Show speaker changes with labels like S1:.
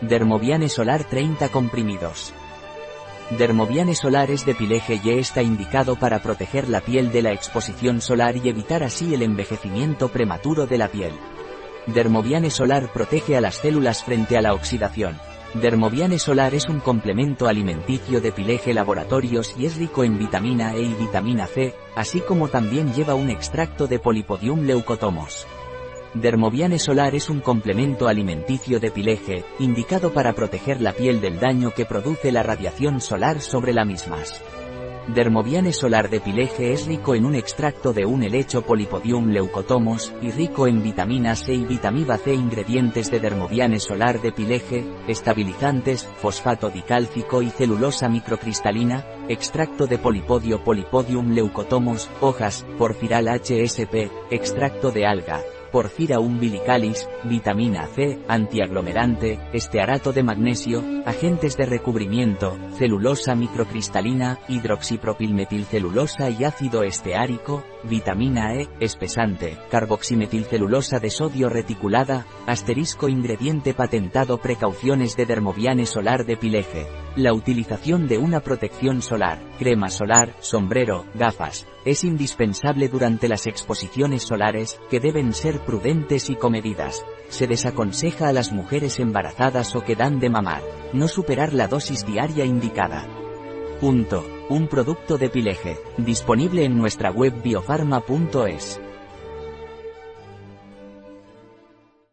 S1: Dermoviane Solar 30 comprimidos. Dermoviane Solar es de pileje y está indicado para proteger la piel de la exposición solar y evitar así el envejecimiento prematuro de la piel. Dermoviane Solar protege a las células frente a la oxidación. Dermoviane Solar es un complemento alimenticio de Pileje Laboratorios y es rico en vitamina E y vitamina C, así como también lleva un extracto de Polipodium leucotomos. Dermoviane Solar es un complemento alimenticio de Pileje, indicado para proteger la piel del daño que produce la radiación solar sobre la mismas. Dermoviane solar de pileje es rico en un extracto de un helecho Polipodium leucotomos, y rico en vitamina C y vitamina C ingredientes de Dermoviane solar de pileje, estabilizantes, fosfato dicálcico y celulosa microcristalina, extracto de Polipodio Polipodium leucotomos, hojas, porfiral HSP, extracto de alga, porfira umbilicalis, vitamina C, antiaglomerante, estearato de magnesio, agentes de recubrimiento, celulosa microcristalina, hidroxipropilmetilcelulosa y ácido esteárico, vitamina E, espesante, carboximetilcelulosa de sodio reticulada, asterisco ingrediente patentado precauciones de dermoviane solar de pileje. La utilización de una protección solar, crema solar, sombrero, gafas, es indispensable durante las exposiciones solares, que deben ser prudentes y comedidas. Se desaconseja a las mujeres embarazadas o que dan de mamar, no superar la dosis diaria indicada. Punto. Un producto de Pileje, disponible en nuestra web biofarma.es.